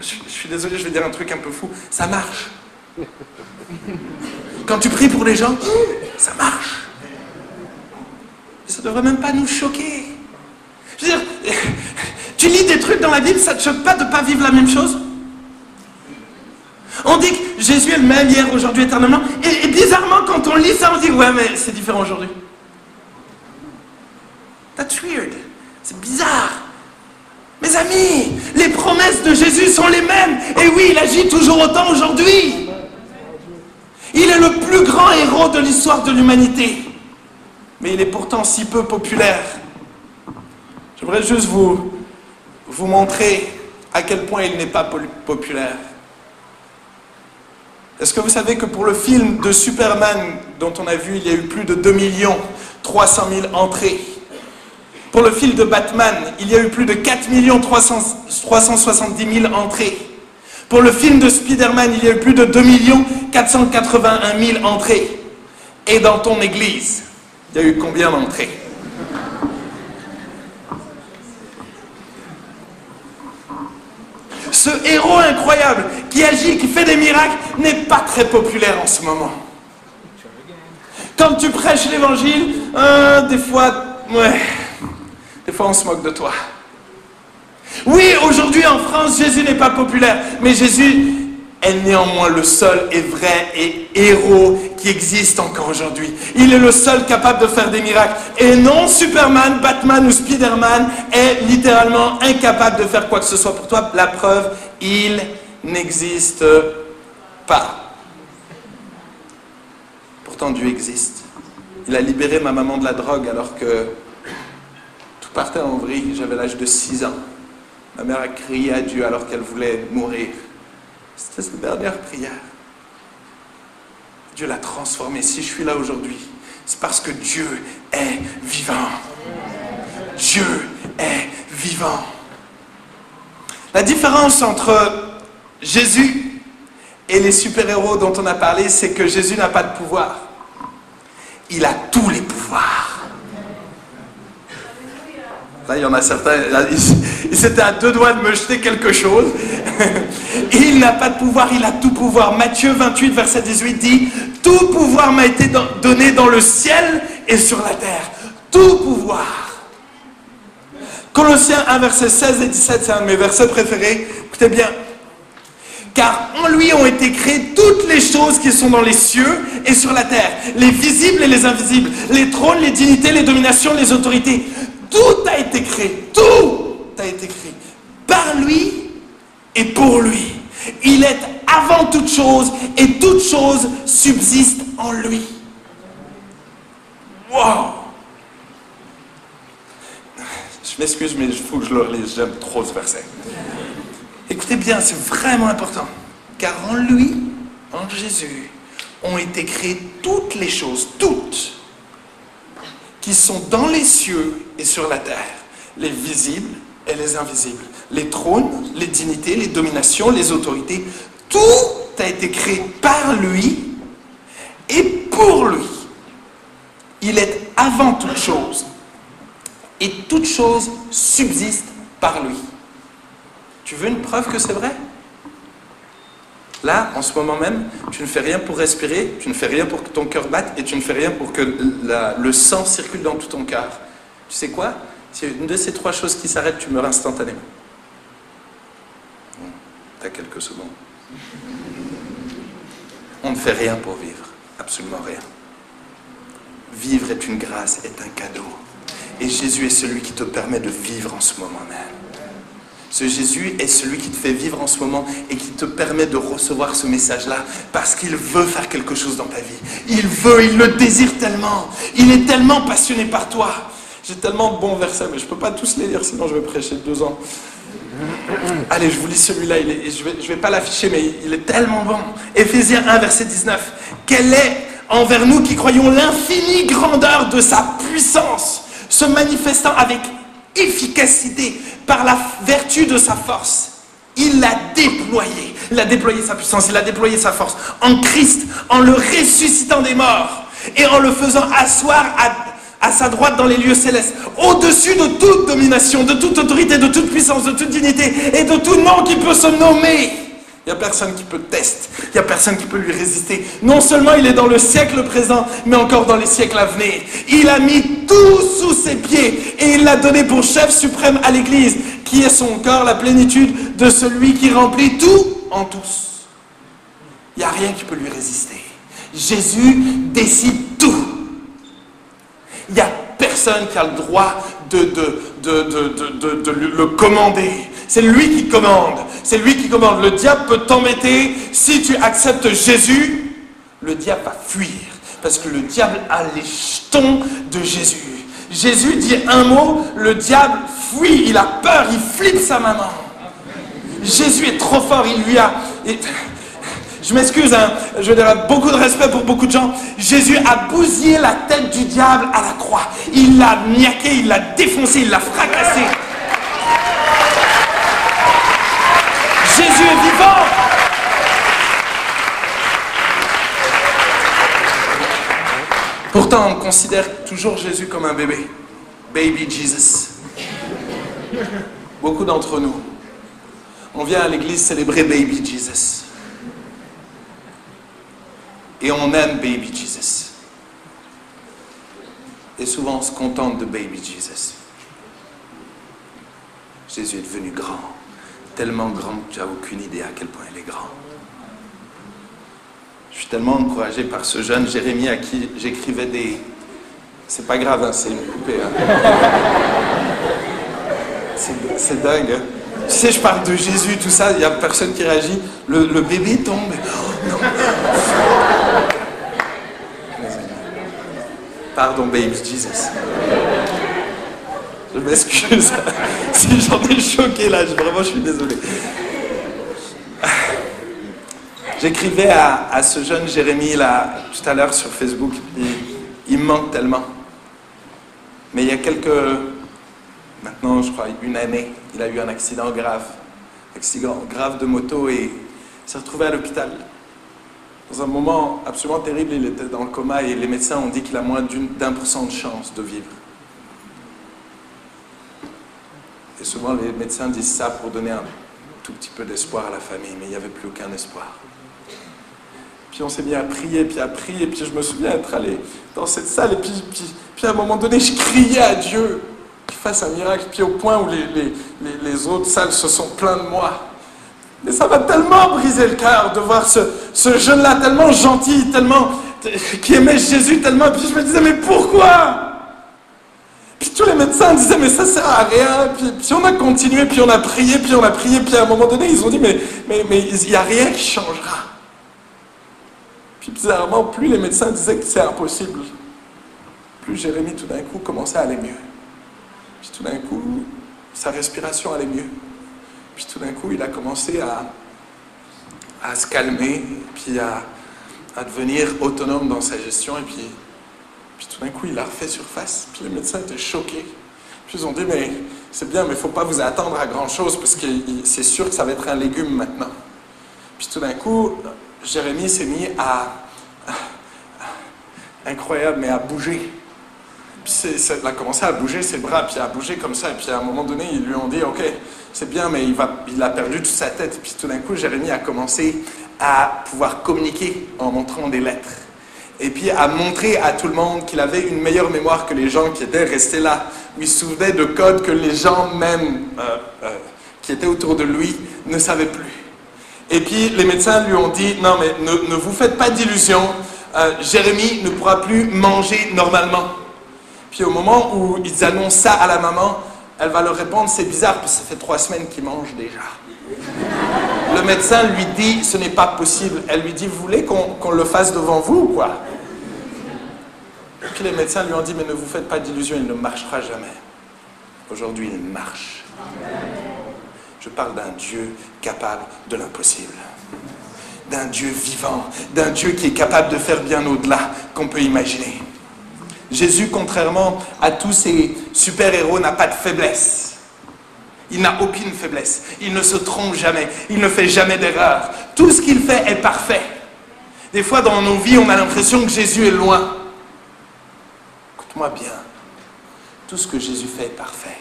je suis désolé je vais dire un truc un peu fou ça marche. Quand tu pries pour les gens, ça marche. Ça ne devrait même pas nous choquer. Veux dire, tu lis des trucs dans la Bible, ça ne te choque pas de ne pas vivre la même chose? On dit que Jésus est le même hier, aujourd'hui, éternellement. Et, et bizarrement, quand on lit ça, on dit, ouais, mais c'est différent aujourd'hui. That's weird. C'est bizarre. Mes amis, les promesses de Jésus sont les mêmes. Et oui, il agit toujours autant aujourd'hui. Il est le plus grand héros de l'histoire de l'humanité. Mais il est pourtant si peu populaire. J'aimerais juste vous, vous montrer à quel point il n'est pas populaire. Est-ce que vous savez que pour le film de Superman dont on a vu, il y a eu plus de 2 millions 300 000 entrées Pour le film de Batman, il y a eu plus de 4 millions 300 370 000 entrées. Pour le film de Spider-Man, il y a eu plus de 2 millions 481 000 entrées. Et dans ton église, il y a eu combien d'entrées? Ce héros incroyable qui agit, qui fait des miracles, n'est pas très populaire en ce moment. Quand tu prêches l'évangile, euh, des fois, des fois on se moque de toi. Oui, aujourd'hui en France, Jésus n'est pas populaire, mais Jésus est néanmoins le seul et vrai et héros qui existe encore aujourd'hui. Il est le seul capable de faire des miracles. Et non, Superman, Batman ou Spider-Man est littéralement incapable de faire quoi que ce soit pour toi. La preuve, il n'existe pas. Pourtant, Dieu existe. Il a libéré ma maman de la drogue alors que tout partait en vrille. J'avais l'âge de 6 ans. Ma mère a crié à Dieu alors qu'elle voulait mourir. C'était sa dernière prière. Dieu l'a transformé. Si je suis là aujourd'hui, c'est parce que Dieu est vivant. Dieu est vivant. La différence entre Jésus et les super-héros dont on a parlé, c'est que Jésus n'a pas de pouvoir. Il a tous les pouvoirs. Là, il y en a certains, là, ils, ils étaient à deux doigts de me jeter quelque chose. (laughs) il n'a pas de pouvoir, il a tout pouvoir. Matthieu 28, verset 18 dit Tout pouvoir m'a été don- donné dans le ciel et sur la terre. Tout pouvoir. Colossiens 1, verset 16 et 17, c'est un de mes versets préférés. Écoutez bien. Car en lui ont été créées toutes les choses qui sont dans les cieux et sur la terre, les visibles et les invisibles, les trônes, les dignités, les dominations, les autorités. Tout a été créé, tout a été créé par lui et pour lui. Il est avant toute chose et toute chose subsiste en lui. Wow! Je m'excuse, mais il faut que je le relise. J'aime trop ce verset. Écoutez bien, c'est vraiment important. Car en lui, en Jésus, ont été créées toutes les choses, toutes, qui sont dans les cieux et sur la terre, les visibles et les invisibles, les trônes, les dignités, les dominations, les autorités. Tout a été créé par lui et pour lui. Il est avant toute chose et toute chose subsiste par lui. Tu veux une preuve que c'est vrai? Là, en ce moment même, tu ne fais rien pour respirer, tu ne fais rien pour que ton cœur batte et tu ne fais rien pour que le sang circule dans tout ton cœur. Tu sais quoi? Si une de ces trois choses qui s'arrête, tu meurs instantanément. Tu as quelques secondes. On ne fait rien pour vivre, absolument rien. Vivre est une grâce, est un cadeau. Et Jésus est celui qui te permet de vivre en ce moment même. Ce Jésus est celui qui te fait vivre en ce moment et qui te permet de recevoir ce message-là parce qu'il veut faire quelque chose dans ta vie. Il veut, il le désire tellement. Il est tellement passionné par toi. J'ai tellement de bons versets, mais je ne peux pas tous les lire, sinon je vais prêcher deux ans. (clears throat) Allez, je vous lis celui-là, je ne vais, je vais pas l'afficher, mais il est tellement bon. Éphésiens 1, verset 19. Quelle est envers nous qui croyons l'infinie grandeur de sa puissance, se manifestant avec efficacité par la vertu de sa force il l'a déployé, il a déployé sa puissance, il a déployé sa force en Christ, en le ressuscitant des morts et en le faisant asseoir à, à sa droite dans les lieux célestes, au-dessus de toute domination, de toute autorité, de toute puissance, de toute dignité et de tout nom qui peut se nommer. Il n'y a personne qui peut tester, il n'y a personne qui peut lui résister. Non seulement il est dans le siècle présent, mais encore dans les siècles à venir. Il a mis tout sous ses pieds et il l'a donné pour chef suprême à l'Église, qui est son corps, la plénitude de celui qui remplit tout en tous. Il n'y a rien qui peut lui résister. Jésus décide tout. Il n'y a personne qui a le droit de, le commander. C'est lui qui commande. C'est lui qui commande. Le diable peut t'embêter. Si tu acceptes Jésus, le diable va fuir. Parce que le diable a les jetons de Jésus. Jésus dit un mot, le diable fuit, il a peur, il flippe sa maman. Jésus est trop fort, il lui a... je m'excuse, hein, je veux dire, beaucoup de respect pour beaucoup de gens. Jésus a bousillé la tête du diable à la croix. Il l'a niaqué, il l'a défoncé, il l'a fracassé. Jésus est vivant. Pourtant, on considère toujours Jésus comme un bébé. Baby Jesus. Beaucoup d'entre nous, on vient à l'église célébrer Baby Jesus. Et on aime Baby Jesus. Et souvent, on se contente de Baby Jesus. Jésus est devenu grand. Tellement grand que tu n'as aucune idée à quel point il est grand. Je suis tellement encouragé par ce jeune Jérémie à qui j'écrivais des... C'est pas grave, hein, c'est une poupée. hein. C'est- dingue. hein. Tu sais, je parle de Jésus, tout ça, il n'y a personne qui réagit. Le, le bébé tombe. Oh, non. Pardon, baby Jesus. Je m'excuse (laughs) si j'en ai choqué là, vraiment je suis désolé. J'écrivais à, ce jeune Jérémie là tout à l'heure sur Facebook, il, il me manque tellement. Mais il y a quelques, maintenant je crois une année, il a eu un accident grave, accident grave de moto et s'est retrouvé à l'hôpital. Dans un moment absolument terrible, il était dans le coma et les médecins ont dit qu'il a moins d'un pour cent de chance de vivre. Et souvent les médecins disent ça pour donner un tout petit peu d'espoir à la famille, mais il n'y avait plus aucun espoir. Puis on s'est mis à prier, puis à prier, puis je me souviens être allé dans cette salle, et puis, puis, puis à un moment donné, je criais à Dieu qu'il fasse un miracle, puis au point où les, les, les, les autres salles se sont plaintes de moi. Mais ça m'a tellement brisé le cœur de voir ce, jeune-là tellement gentil, tellement qui aimait Jésus tellement, puis je me disais, mais pourquoi? Puis tous les médecins disaient, mais ça sert à rien. Puis, on a continué, puis on a prié, puis on a prié, puis à un moment donné, ils ont dit, mais il mais, mais, n'y a rien qui changera. Puis bizarrement, plus les médecins disaient que c'est impossible, plus Jérémie tout d'un coup commençait à aller mieux. Puis tout d'un coup, sa respiration allait mieux. Puis tout d'un coup, il a commencé à, se calmer, puis à, devenir autonome dans sa gestion, et puis puis tout d'un coup, il a refait surface. Puis les médecins étaient choqués. Puis ils ont dit, mais c'est bien, mais il ne faut pas vous attendre à grand-chose, parce que c'est sûr que ça va être un légume maintenant. Puis tout d'un coup, Jérémie s'est mis à, (laughs) incroyable, mais à bouger. Puis il a commencé à bouger ses bras, puis à bouger comme ça. Et puis à un moment donné, ils lui ont dit, ok, c'est bien, mais il, a perdu toute sa tête. Puis tout d'un coup, Jérémie a commencé à pouvoir communiquer en montrant des lettres et puis à montrer à tout le monde qu'il avait une meilleure mémoire que les gens qui étaient restés là, où il se souvenait de codes que les gens même euh, euh, qui étaient autour de lui ne savaient plus. Et puis les médecins lui ont dit, non mais ne, ne vous faites pas d'illusions, euh, Jérémie ne pourra plus manger normalement. Puis au moment où ils annoncent ça à la maman, elle va leur répondre, c'est bizarre, parce que ça fait trois semaines qu'il mange déjà. Le médecin lui dit, ce n'est pas possible. Elle lui dit, vous voulez qu'on qu le fasse devant vous ou quoi? Puis les médecins lui ont dit, mais ne vous faites pas d'illusions, il ne marchera jamais. Aujourd'hui, il marche. Je parle d'un Dieu capable de l'impossible. D'un Dieu vivant, d'un Dieu qui est capable de faire bien au-delà qu'on peut imaginer. Jésus, contrairement à tous ces super-héros, n'a pas de faiblesse. Il n'a aucune faiblesse. Il ne se trompe jamais. Il ne fait jamais d'erreur. Tout ce qu'il fait est parfait. Des fois, dans nos vies, on a l'impression que Jésus est loin. Écoute-moi bien. Tout ce que Jésus fait est parfait.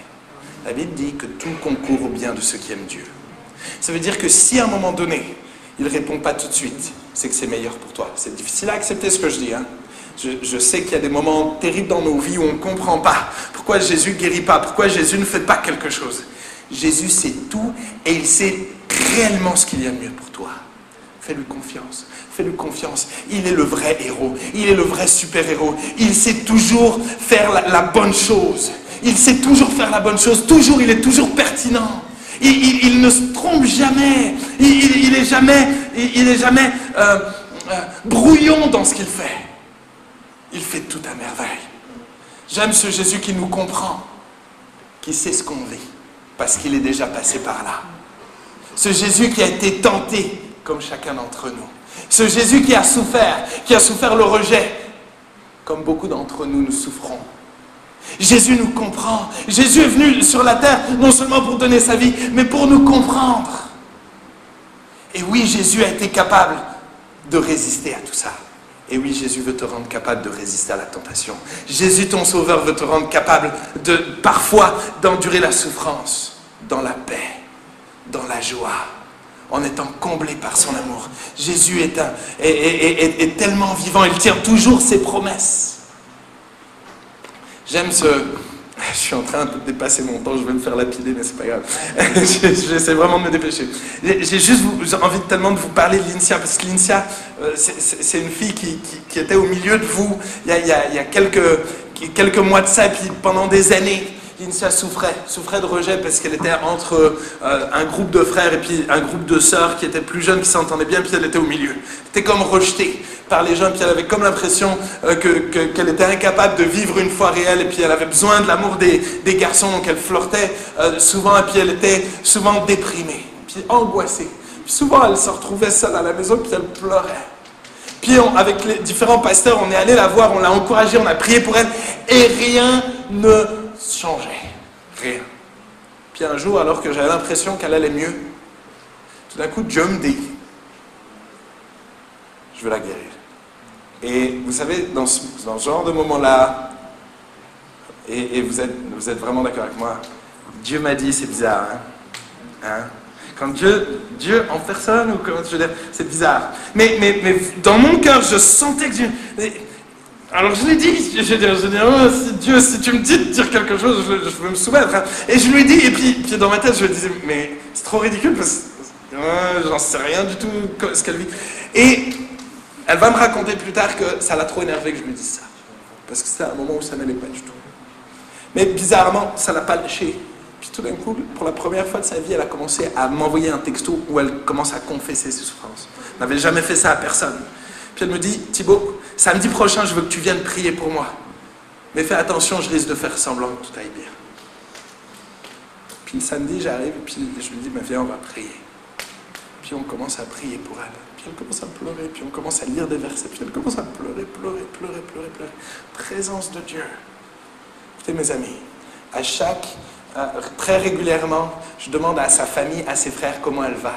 La Bible dit que tout concourt au bien de ceux qui aiment Dieu. Ça veut dire que si à un moment donné, il ne répond pas tout de suite, c'est que c'est meilleur pour toi. C'est difficile à accepter ce que je dis. Hein? Je, sais qu'il y a des moments terribles dans nos vies où on ne comprend pas pourquoi Jésus ne guérit pas, pourquoi Jésus ne fait pas quelque chose. Jésus sait tout et il sait réellement ce qu'il y a de mieux pour toi. Fais-lui confiance. Fais-lui confiance. Il est le vrai héros. Il est le vrai super-héros. Il sait toujours faire la, bonne chose. Il sait toujours faire la bonne chose. Toujours, il est toujours pertinent. Il, ne se trompe jamais. Il, il est jamais, il, est jamais euh, euh, brouillon dans ce qu'il fait. Il fait tout à merveille. J'aime ce Jésus qui nous comprend, qui sait ce qu'on vit parce qu'il est déjà passé par là. Ce Jésus qui a été tenté comme chacun d'entre nous. Ce Jésus qui a souffert, qui a souffert le rejet, comme beaucoup d'entre nous nous souffrons. Jésus nous comprend. Jésus est venu sur la terre non seulement pour donner sa vie, mais pour nous comprendre. Et oui, Jésus a été capable de résister à tout ça. Et oui, Jésus veut te rendre capable de résister à la tentation. Jésus, ton sauveur, veut te rendre capable de parfois d'endurer la souffrance dans la paix, dans la joie, en étant comblé par son amour. Jésus est, est tellement vivant, il tient toujours ses promesses. J'aime ce, je suis en train de dépasser mon temps, je vais me faire lapider, mais c'est pas grave. (laughs) J'essaie vraiment de me dépêcher. J'ai juste envie tellement de vous parler de Lincia, parce que Lincia, c'est une fille qui, était au milieu de vous il y a quelques, quelques mois de ça, et puis pendant des années. Lincia souffrait, souffrait de rejet parce qu'elle était entre euh, un groupe de frères et puis un groupe de sœurs qui étaient plus jeunes, qui s'entendaient bien, puis elle était au milieu. Elle était comme rejetée par les gens, puis elle avait comme l'impression euh, qu'elle que, qu était incapable de vivre une foi réelle, et puis elle avait besoin de l'amour des, des, garçons, donc elle flirtait euh, souvent, et puis elle était souvent déprimée, puis angoissée. Puis souvent elle se retrouvait seule à la maison, puis elle pleurait. Puis avec les différents pasteurs, on est allé la voir, on l'a encouragée, on a prié pour elle, et rien ne changeait. Rien. Puis un jour, alors que j'avais l'impression qu'elle allait mieux, tout d'un coup, Dieu me dit, je veux la guérir. Et vous savez, dans ce, dans genre de moment-là, et, et, vous, êtes, vous êtes vraiment d'accord avec moi, Dieu m'a dit, c'est bizarre, hein? hein? Quand Dieu, Dieu en personne, ou comment je veux dire, c'est bizarre. Mais, mais, mais dans mon cœur, je sentais que Dieu. Alors je lui ai dit, je, je, je dis, oh, si Dieu, si tu me dis de dire quelque chose, je, je veux me soumettre. hein. Et je lui ai dit, et puis, puis dans ma tête, je me disais, mais c'est trop ridicule parce que euh, j'en sais rien du tout ce qu'elle vit. Et elle va me raconter plus tard que ça l'a trop énervé que je lui dise ça. Parce que c'était un moment où ça n'allait pas du tout. Mais bizarrement, ça l'a pas lâché. Puis tout d'un coup, pour la première fois de sa vie, elle a commencé à m'envoyer un texto où elle commence à confesser ses souffrances. Elle n'avait jamais fait ça à personne. Elle me dit, Thibaut, samedi prochain, je veux que tu viennes prier pour moi. Mais fais attention, je risque de faire semblant que tout aille bien. Puis le samedi, j'arrive et puis je lui dis, viens, on va prier. Puis on commence à prier pour elle. Puis elle commence à pleurer, puis on commence à lire des versets. Puis elle commence à pleurer, pleurer, pleurer, pleurer, pleurer. Présence de Dieu. Écoutez mes amis, à chaque, euh, très régulièrement, je demande à sa famille, à ses frères comment elle va.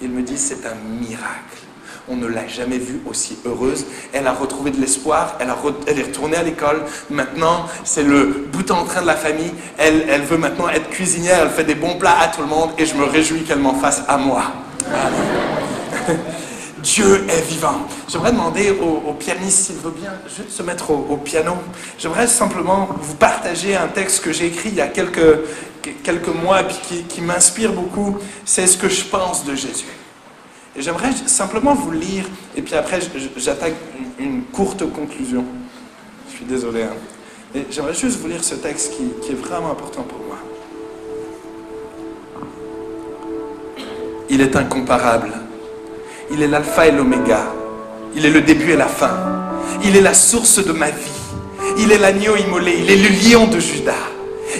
Ils me disent c'est un miracle. On ne l'a jamais vue aussi heureuse. Elle a retrouvé de l'espoir. Elle, est retournée à l'école. Maintenant, c'est le bout en train de la famille. Elle, veut maintenant être cuisinière. Elle fait des bons plats à tout le monde. Et je me réjouis qu'elle m'en fasse à moi. Dieu est vivant. J'aimerais demander au, pianiste s'il veut bien juste se mettre au, piano. J'aimerais simplement vous partager un texte que j'ai écrit il y a quelques, quelques mois et qui m'inspire beaucoup. C'est ce que je pense de Jésus. J'aimerais simplement vous lire et puis après j'attaque une, courte conclusion. Je suis désolé. hein. J'aimerais juste vous lire ce texte qui, qui est vraiment important pour moi. Il est incomparable. Il est l'alpha et l'oméga. Il est le début et la fin. Il est la source de ma vie. Il est l'agneau immolé. Il est le lion de Judas.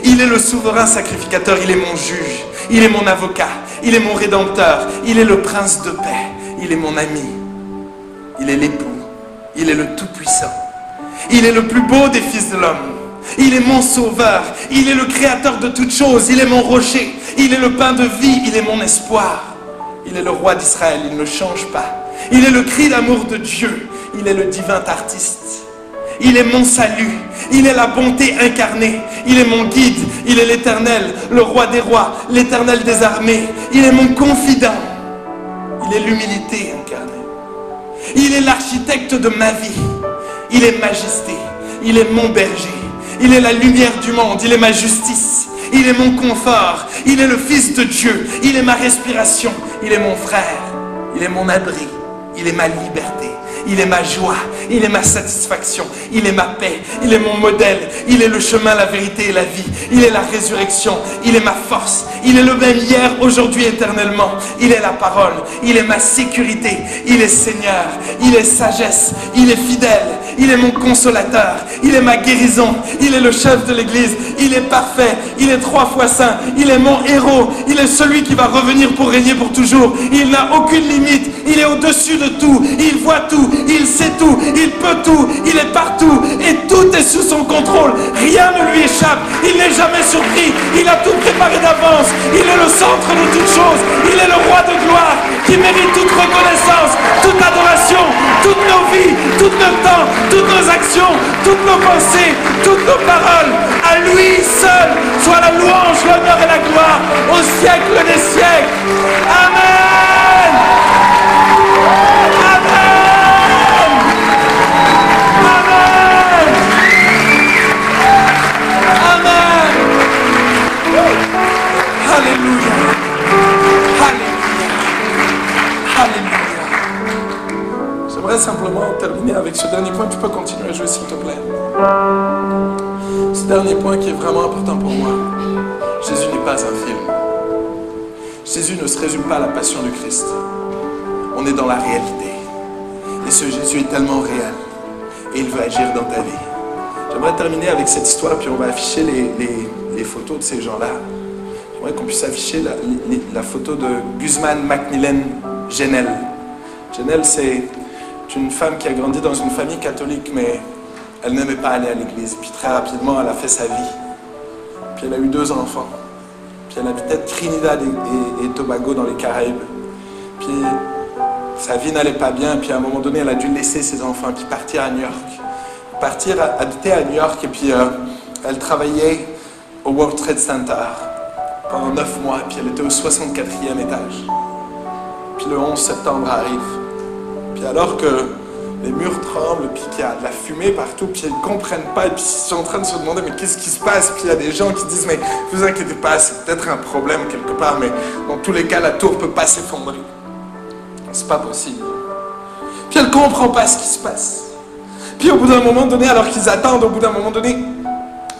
Il est le souverain sacrificateur. Il est mon juge. Il est mon avocat. Il est mon rédempteur. Il est le prince de paix. Il est mon ami. Il est l'époux. Il est le Tout-Puissant. Il est le plus beau des fils de l'homme. Il est mon sauveur. Il est le créateur de toutes choses. Il est mon rocher. Il est le pain de vie. Il est mon espoir. Il est le roi d'Israël. Il ne change pas. Il est le cri d'amour de Dieu. Il est le divin artiste. Il est mon salut. Il est la bonté incarnée. Il est mon guide. Il est l'éternel, le roi des rois, l'éternel des armées. Il est mon confident. Il est l'humilité incarnée. Il est l'architecte de ma vie. Il est majesté. Il est mon berger. Il est la lumière du monde. Il est ma justice. Il est mon confort. Il est le Fils de Dieu. Il est ma respiration. Il est mon frère. Il est mon abri. Il est ma liberté. Il est ma joie. Il est ma satisfaction. Il est ma paix. Il est mon modèle. Il est le chemin, la vérité et la vie. Il est la résurrection. Il est ma force. Il est le même hier, aujourd'hui, éternellement. Il est la parole. Il est ma sécurité. Il est Seigneur. Il est sagesse. Il est fidèle. Il est mon consolateur. Il est ma guérison. Il est le chef de l'Église. Il est parfait. Il est trois fois saint. Il est mon héros. Il est celui qui va revenir pour régner pour toujours. Il n'a aucune limite. Il est au-dessus de tout. Il voit tout. Il sait tout. Il peut tout. Il est partout. Et tout est sous son contrôle. Rien ne lui échappe. Il n'est jamais surpris. Il a tout préparé d'avance. Il est le centre de toutes choses. Il est le roi de gloire qui mérite toute reconnaissance, toute adoration, toutes nos vies, tout notre temps, toutes nos actions, toutes nos pensées, toutes nos paroles. À lui seul soit la louange, l'honneur et la gloire au siècle des siècles. Amen. Amen. Alléluia. Alléluia. Alléluia. J'aimerais simplement terminer avec ce dernier point. Tu peux continuer à jouer s'il te plaît. Ce dernier point qui est vraiment important pour moi. Jésus n'est pas un film. Jésus ne se résume pas à la passion du Christ. On est dans la réalité. Et ce Jésus est tellement réel. Et il veut agir dans ta vie. J'aimerais terminer avec cette histoire, puis on va afficher les, photos de ces gens-là. J'aimerais qu'on puisse afficher la, photo de Guzman Macmillan Genel. Genel, c'est une femme qui a grandi dans une famille catholique, mais elle n'aimait pas aller à l'église. Puis très rapidement, elle a fait sa vie. Puis elle a eu deux enfants. Puis elle habitait Trinidad et, Tobago dans les Caraïbes. Puis sa vie n'allait pas bien. Puis à un moment donné, elle a dû laisser ses enfants puis partir à New York. Partir habiter à New York et puis euh, elle travaillait au World Trade Center. Pendant neuf mois, puis elle était au 64e étage. Puis le 11 septembre arrive. Puis alors que les murs tremblent, puis qu'il y a de la fumée partout, puis ils ne comprennent pas, et puis ils sont en train de se demander mais qu'est-ce qui se passe, puis il y a des gens qui disent mais vous inquiétez pas, c'est peut-être un problème quelque part, mais dans tous les cas la tour peut pas s'effondrer. C'est pas possible. Puis elle comprend pas ce qui se passe. Puis au bout d'un moment donné, alors qu'ils attendent, au bout d'un moment donné,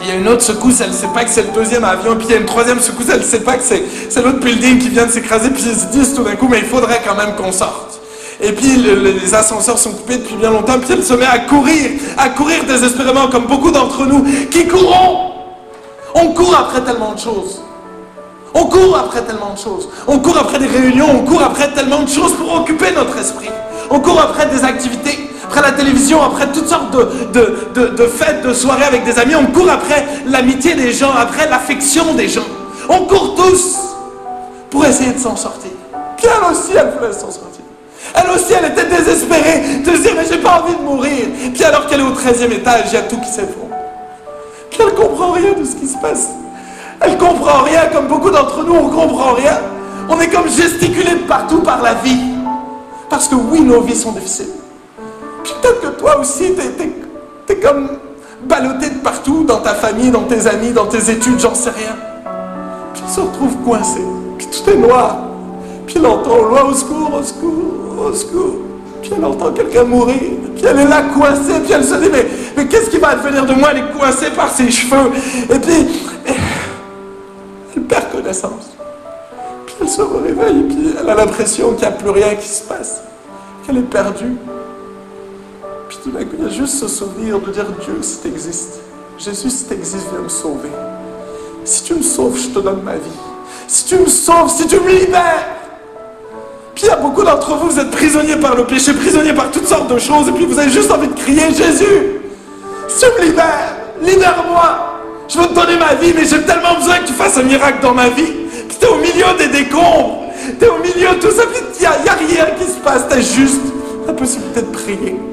il y a une autre secousse, elle ne sait pas que c'est le deuxième avion, puis il y a une troisième secousse, elle ne sait pas que c'est, l'autre building qui vient de s'écraser, puis ils se disent tout d'un coup, mais il faudrait quand même qu'on sorte. Et puis le- le- les ascenseurs sont coupés depuis bien longtemps, puis elle se met à courir, à courir désespérément, comme beaucoup d'entre nous qui courons. On court après tellement de choses. On court après tellement de choses. On court après des réunions, on court après tellement de choses pour occuper notre esprit. On court après des activités, après la télévision, après toutes sortes de, de, de- fêtes, de soirées avec des amis. On court après l'amitié des gens, après l'affection des gens. On court tous pour essayer de s'en sortir. Puis elle aussi, elle voulait s'en sortir? Elle aussi, elle était désespérée de se dire, mais j'ai pas envie de mourir. Puis alors qu'elle est au 13e étage, il y a tout qui s'effondre. Puis elle comprend rien de ce qui se passe. Elle comprend rien, comme beaucoup d'entre nous, on comprend rien. On est comme gesticulé partout par la vie. Parce que oui, nos vies sont difficiles. Puis peut-être que toi aussi, t'es, t'es comme ballotté de partout, dans ta famille, dans tes amis, dans tes études, j'en sais rien. Puis elle se retrouve coincée. Puis tout est noir. Puis elle entend au loin, au secours, au secours, au secours. Puis elle entend quelqu'un mourir. Puis elle est là coincée. Puis elle se dit, mais, mais qu'est-ce qui va advenir de moi? Elle est coincée par ses cheveux. Et puis, elle perd connaissance. Puis elle se réveille. Puis elle a l'impression qu'il n'y a plus rien qui se passe. Qu'elle est perdue. Puis tout d'un coup, il y a juste ce souvenir de dire Dieu, si tu existes, Jésus, si tu existes, viens me sauver. Si tu me sauves, je te donne ma vie. Si tu me sauves, si tu me libères. Puis il y a beaucoup d'entre vous, vous êtes prisonniers par le péché, prisonniers par toutes sortes de choses, et puis vous avez juste envie de crier Jésus, si tu me libères, libère-moi. Je veux te donner ma vie, mais j'ai tellement besoin que tu fasses un miracle dans ma vie. Puis t'es au milieu des décombres, t'es au milieu de tout ça, il n'y a, rien qui se passe, t'as juste la possibilité de prier.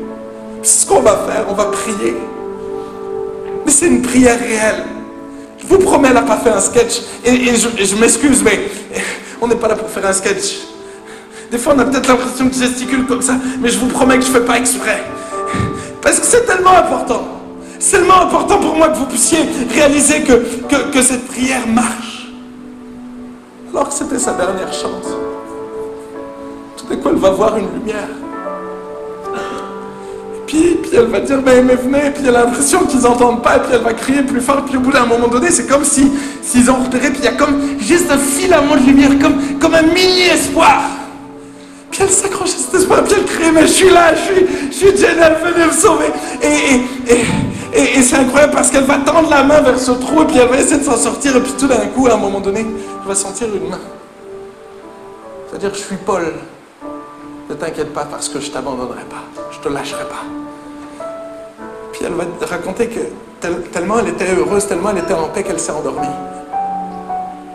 Ce qu'on va faire, on va prier. Mais c'est une prière réelle. Je vous promets, elle n'a pas fait un sketch. Et, je, m'excuse, mais on n'est pas là pour faire un sketch. Des fois, on a peut-être l'impression que je gesticule comme ça, mais je vous promets que je ne fais pas exprès. Parce que c'est tellement important. C'est tellement important pour moi que vous puissiez réaliser que cette prière marche. Alors que c'était sa dernière chance. Tout d'un coup, elle va voir une lumière. Puis, puis elle va dire, mais, mais venez, puis elle a l'impression qu'ils n'entendent pas, et puis elle va crier plus fort, puis au bout d'un moment donné, c'est comme si s'ils ont repéré, puis il y a comme juste un filament de lumière, comme, comme un mini-espoir. Puis elle s'accroche à cet espoir, puis elle crie, mais je suis là, je suis, je suis Jenna, venez me sauver. Et, et, et- et c'est incroyable parce qu'elle va tendre la main vers ce trou, et puis elle va essayer de s'en sortir, et puis tout d'un coup, à un moment donné, elle va sentir une main. C'est-à-dire, je suis Paul. Ne t'inquiète pas parce que je t'abandonnerai pas, je te lâcherai pas. Puis elle va te raconter que tel- tellement elle était heureuse, tellement elle était en paix qu'elle s'est endormie.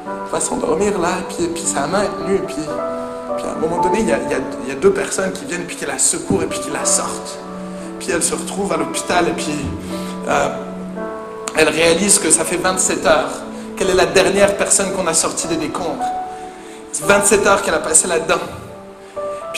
Elle va s'endormir là, puis, sa main est tenue, et puis, puis à un moment donné, il y, a, deux personnes qui viennent, puis qui la secourent, et puis qui la sortent. Puis elle se retrouve à l'hôpital, et puis euh, elle réalise que ça fait 27 heures qu'elle est la dernière personne qu'on a sortie des décombres. C'est 27 heures qu'elle a passé là-dedans.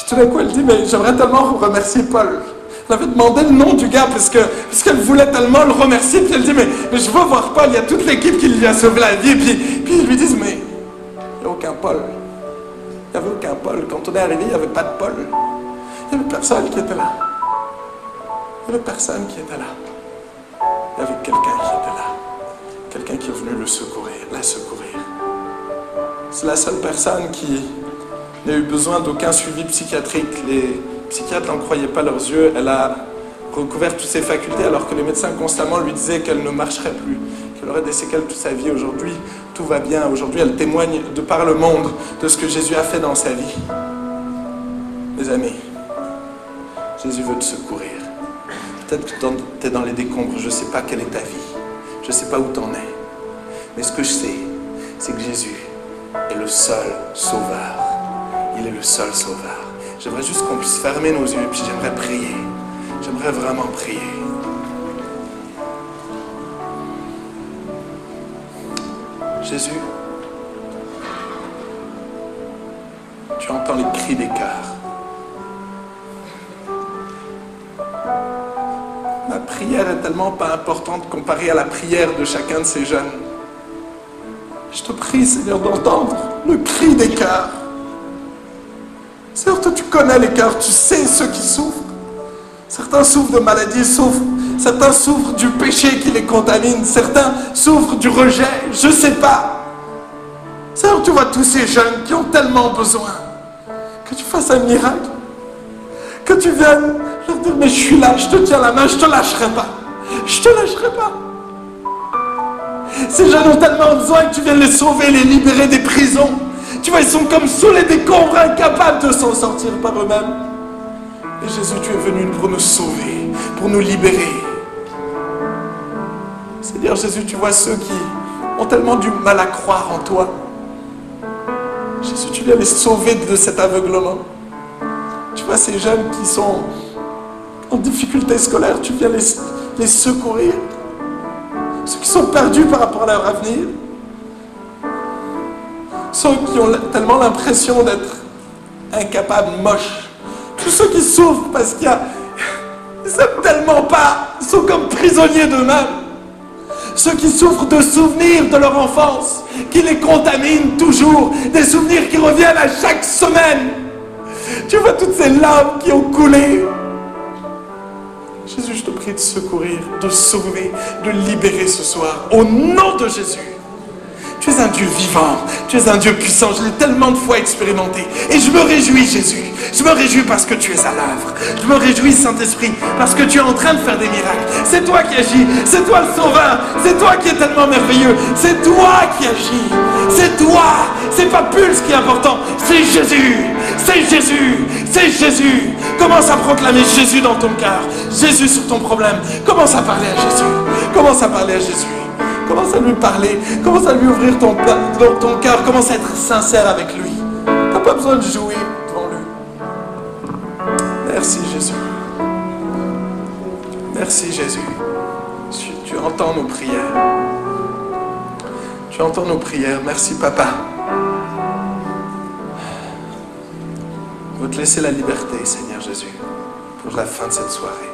Puis tout d'un coup, elle dit, mais j'aimerais tellement remercier Paul. Elle avait demandé le nom du gars parce que parce qu'elle voulait tellement le remercier. Puis elle dit, mais, mais je veux voir Paul, il y a toute l'équipe qui lui a sauvé la vie. Puis, puis ils lui disent, mais il n'y a aucun Paul. Il n'y avait aucun Paul. Quand on est arrivé, il n'y avait pas de Paul. Il n'y avait personne qui était là. Il n'y avait personne qui était là. Il y avait quelqu'un qui était là. Quelqu'un qui est venu le secourir, la secourir. C'est la seule personne qui n'a eu besoin d'aucun suivi psychiatrique. Les psychiatres n'en croyaient pas leurs yeux. Elle a recouvert toutes ses facultés alors que les médecins constamment lui disaient qu'elle ne marcherait plus, qu'elle aurait des séquelles toute sa vie. Aujourd'hui, tout va bien. Aujourd'hui, elle témoigne de par le monde de ce que Jésus a fait dans sa vie. Mes amis, Jésus veut te secourir. Peut-être que tu es dans les décombres, je ne sais pas quelle est ta vie, je ne sais pas où tu en es. Mais ce que je sais, c'est que Jésus est le seul sauveur. Il est le seul sauveur. J'aimerais juste qu'on puisse fermer nos yeux, puis j'aimerais prier. J'aimerais vraiment prier. Jésus, Tu entends les cris des cœurs. Ma prière est tellement pas importante comparée à la prière de chacun de ces jeunes. Je te prie, Seigneur, d'entendre le cri des cœurs. Toi, tu connais les cœurs, tu sais ceux qui souffrent. Certains souffrent de maladies, souffrent. Certains souffrent du péché qui les contamine. Certains souffrent du rejet. Je ne sais pas. Seigneur, tu vois tous ces jeunes qui ont tellement besoin que tu fasses un miracle. Que tu viennes leur dire, mais je suis là, je te tiens la main, je te lâcherai pas. Je te lâcherai pas. Ces jeunes ont tellement besoin que tu viennes les sauver, les libérer des prisons. Tu vois, ils sont comme sous les décombres, incapables de s'en sortir par eux-mêmes. Et Jésus, tu es venu pour nous sauver, pour nous libérer. Seigneur Jésus, tu vois ceux qui ont tellement du mal à croire en toi. Jésus, tu viens les sauver de cet aveuglement. Tu vois ces jeunes qui sont en difficulté scolaire, tu viens les, les secourir. Ceux qui sont perdus par rapport à leur avenir. Ceux qui ont tellement l'impression d'être incapables, moches. Tous ceux qui souffrent parce qu'ils ne savent tellement pas, ils sont comme prisonniers d'eux-mêmes. Ceux qui souffrent de souvenirs de leur enfance, qui les contaminent toujours, des souvenirs qui reviennent à chaque semaine. Tu vois toutes ces larmes qui ont coulé. Jésus, je te prie de secourir, de sauver, de libérer ce soir. Au nom de Jésus. Tu es un Dieu vivant, tu es un Dieu puissant, je l'ai tellement de fois expérimenté. Et je me réjouis, Jésus. Je me réjouis parce que tu es à l'œuvre. Je me réjouis, Saint-Esprit, parce que tu es en train de faire des miracles. C'est toi qui agis, c'est toi le sauveur, c'est toi qui es tellement merveilleux, c'est toi qui agis, c'est toi, c'est pas Pulse qui est important, c'est Jésus, c'est Jésus, c'est Jésus. Commence à proclamer Jésus dans ton cœur, Jésus sur ton problème. Commence à parler à Jésus, commence à parler à Jésus. Commence à lui parler. Commence à lui ouvrir ton, ton cœur. Commence à être sincère avec lui. Tu n'as pas besoin de jouer devant lui. Merci Jésus. Merci Jésus. Tu, tu entends nos prières. Tu entends nos prières. Merci Papa. On va te laisser la liberté, Seigneur Jésus, pour la fin de cette soirée.